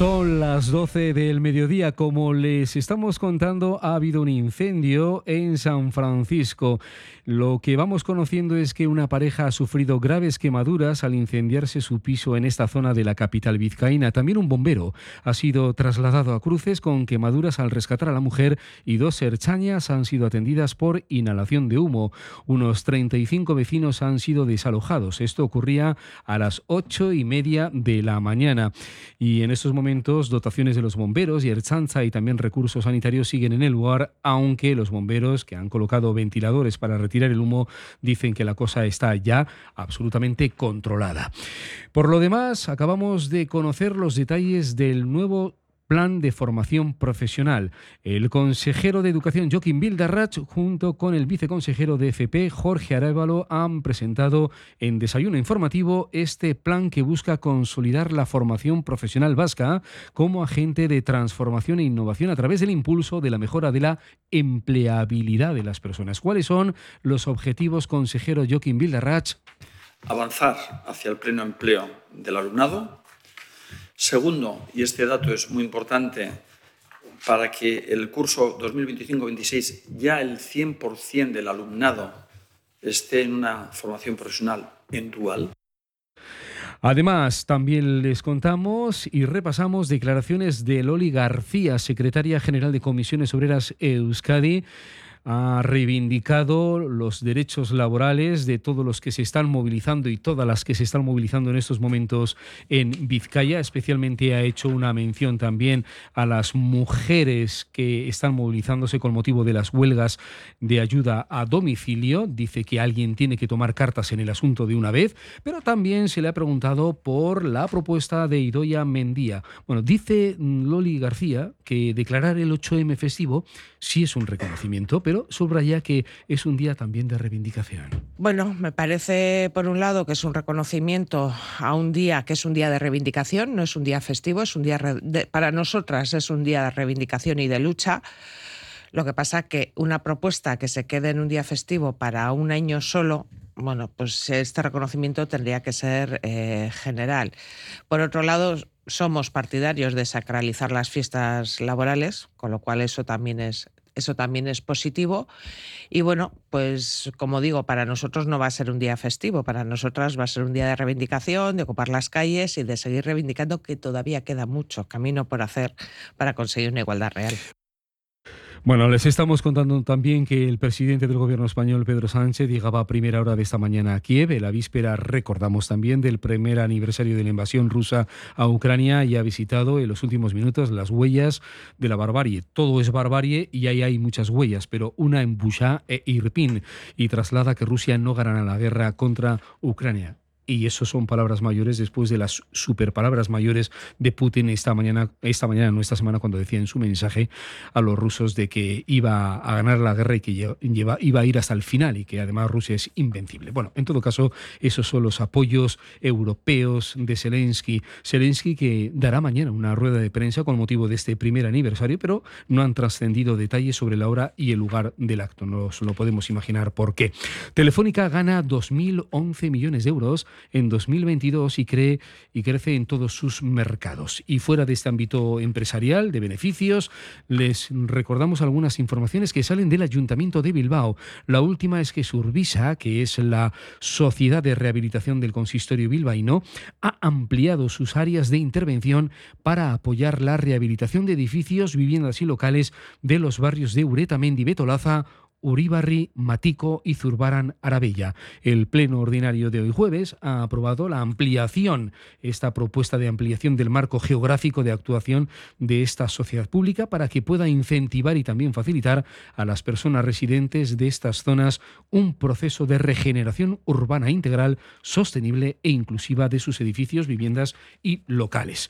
Son las 12 del mediodía. Como les estamos contando, ha habido un incendio en San Francisco. Lo que vamos conociendo es que una pareja ha sufrido graves quemaduras al incendiarse su piso en esta zona de la capital vizcaína. También un bombero ha sido trasladado a cruces con quemaduras al rescatar a la mujer y dos herchañas han sido atendidas por inhalación de humo. Unos 35 vecinos han sido desalojados. Esto ocurría a las ocho y media de la mañana. Y en estos momentos, dotaciones de los bomberos y Erchanza y también recursos sanitarios siguen en el lugar, aunque los bomberos que han colocado ventiladores para retirar el humo dicen que la cosa está ya absolutamente controlada. Por lo demás, acabamos de conocer los detalles del nuevo plan de formación profesional. El consejero de Educación Joaquín Bildarrach junto con el viceconsejero de FP Jorge Arévalo han presentado en desayuno informativo este plan que busca consolidar la formación profesional vasca como agente de transformación e innovación a través del impulso de la mejora de la empleabilidad de las personas. ¿Cuáles son los objetivos, consejero Joaquín Bildarrach? Avanzar hacia el pleno empleo del alumnado, Segundo, y este dato es muy importante, para que el curso 2025-26 ya el 100% del alumnado esté en una formación profesional en dual. Además, también les contamos y repasamos declaraciones de Loli García, secretaria general de Comisiones Obreras Euskadi, ha reivindicado los derechos laborales de todos los que se están movilizando y todas las que se están movilizando en estos momentos en Vizcaya. Especialmente ha hecho una mención también a las mujeres que están movilizándose con motivo de las huelgas de ayuda a domicilio. Dice que alguien tiene que tomar cartas en el asunto de una vez, pero también se le ha preguntado por la propuesta de Idoya Mendía. Bueno, dice Loli García que declarar el 8M festivo sí es un reconocimiento, pero subraya que es un día también de reivindicación. Bueno, me parece por un lado que es un reconocimiento a un día que es un día de reivindicación, no es un día festivo, es un día para nosotras es un día de reivindicación y de lucha. Lo que pasa que una propuesta que se quede en un día festivo para un año solo, bueno, pues este reconocimiento tendría que ser eh, general. Por otro lado, somos partidarios de sacralizar las fiestas laborales, con lo cual eso también es eso también es positivo. Y bueno, pues como digo, para nosotros no va a ser un día festivo, para nosotras va a ser un día de reivindicación, de ocupar las calles y de seguir reivindicando que todavía queda mucho camino por hacer para conseguir una igualdad real. Bueno, les estamos contando también que el presidente del gobierno español, Pedro Sánchez, llegaba a primera hora de esta mañana a Kiev. La víspera, recordamos también, del primer aniversario de la invasión rusa a Ucrania y ha visitado en los últimos minutos las huellas de la barbarie. Todo es barbarie y ahí hay muchas huellas, pero una en Bucha e Irpin y traslada que Rusia no ganará la guerra contra Ucrania y eso son palabras mayores después de las super palabras mayores de Putin esta mañana, esta mañana, no esta semana, cuando decía en su mensaje a los rusos de que iba a ganar la guerra y que lleva, iba a ir hasta el final y que además Rusia es invencible. Bueno, en todo caso, esos son los apoyos europeos de Zelensky. Zelensky que dará mañana una rueda de prensa con motivo de este primer aniversario, pero no han trascendido detalles sobre la hora y el lugar del acto. Nos lo podemos imaginar por qué. Telefónica gana 2.011 millones de euros en 2022 y, cree, y crece en todos sus mercados. Y fuera de este ámbito empresarial, de beneficios, les recordamos algunas informaciones que salen del Ayuntamiento de Bilbao. La última es que Survisa, que es la Sociedad de Rehabilitación del Consistorio Bilbaíno, ha ampliado sus áreas de intervención para apoyar la rehabilitación de edificios, viviendas y locales de los barrios de Uretamendi, Betolaza, Uribarri, Matico y Zurbaran Arabella. El Pleno Ordinario de hoy jueves ha aprobado la ampliación, esta propuesta de ampliación del marco geográfico de actuación de esta sociedad pública para que pueda incentivar y también facilitar a las personas residentes de estas zonas un proceso de regeneración urbana integral, sostenible e inclusiva de sus edificios, viviendas y locales.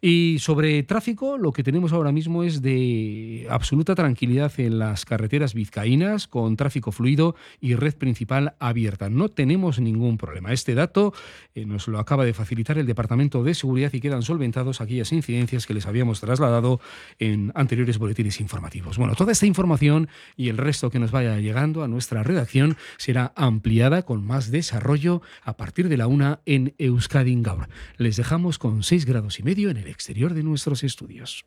Y sobre tráfico, lo que tenemos ahora mismo es de absoluta tranquilidad en las carreteras vizcaínas con tráfico fluido y red principal abierta. No tenemos ningún problema. Este dato eh, nos lo acaba de facilitar el Departamento de Seguridad y quedan solventados aquellas incidencias que les habíamos trasladado en anteriores boletines informativos. Bueno, toda esta información y el resto que nos vaya llegando a nuestra redacción será ampliada con más desarrollo a partir de la una en Euskadi Gaur. Les dejamos con 6 grados y medio en el exterior de nuestros estudios.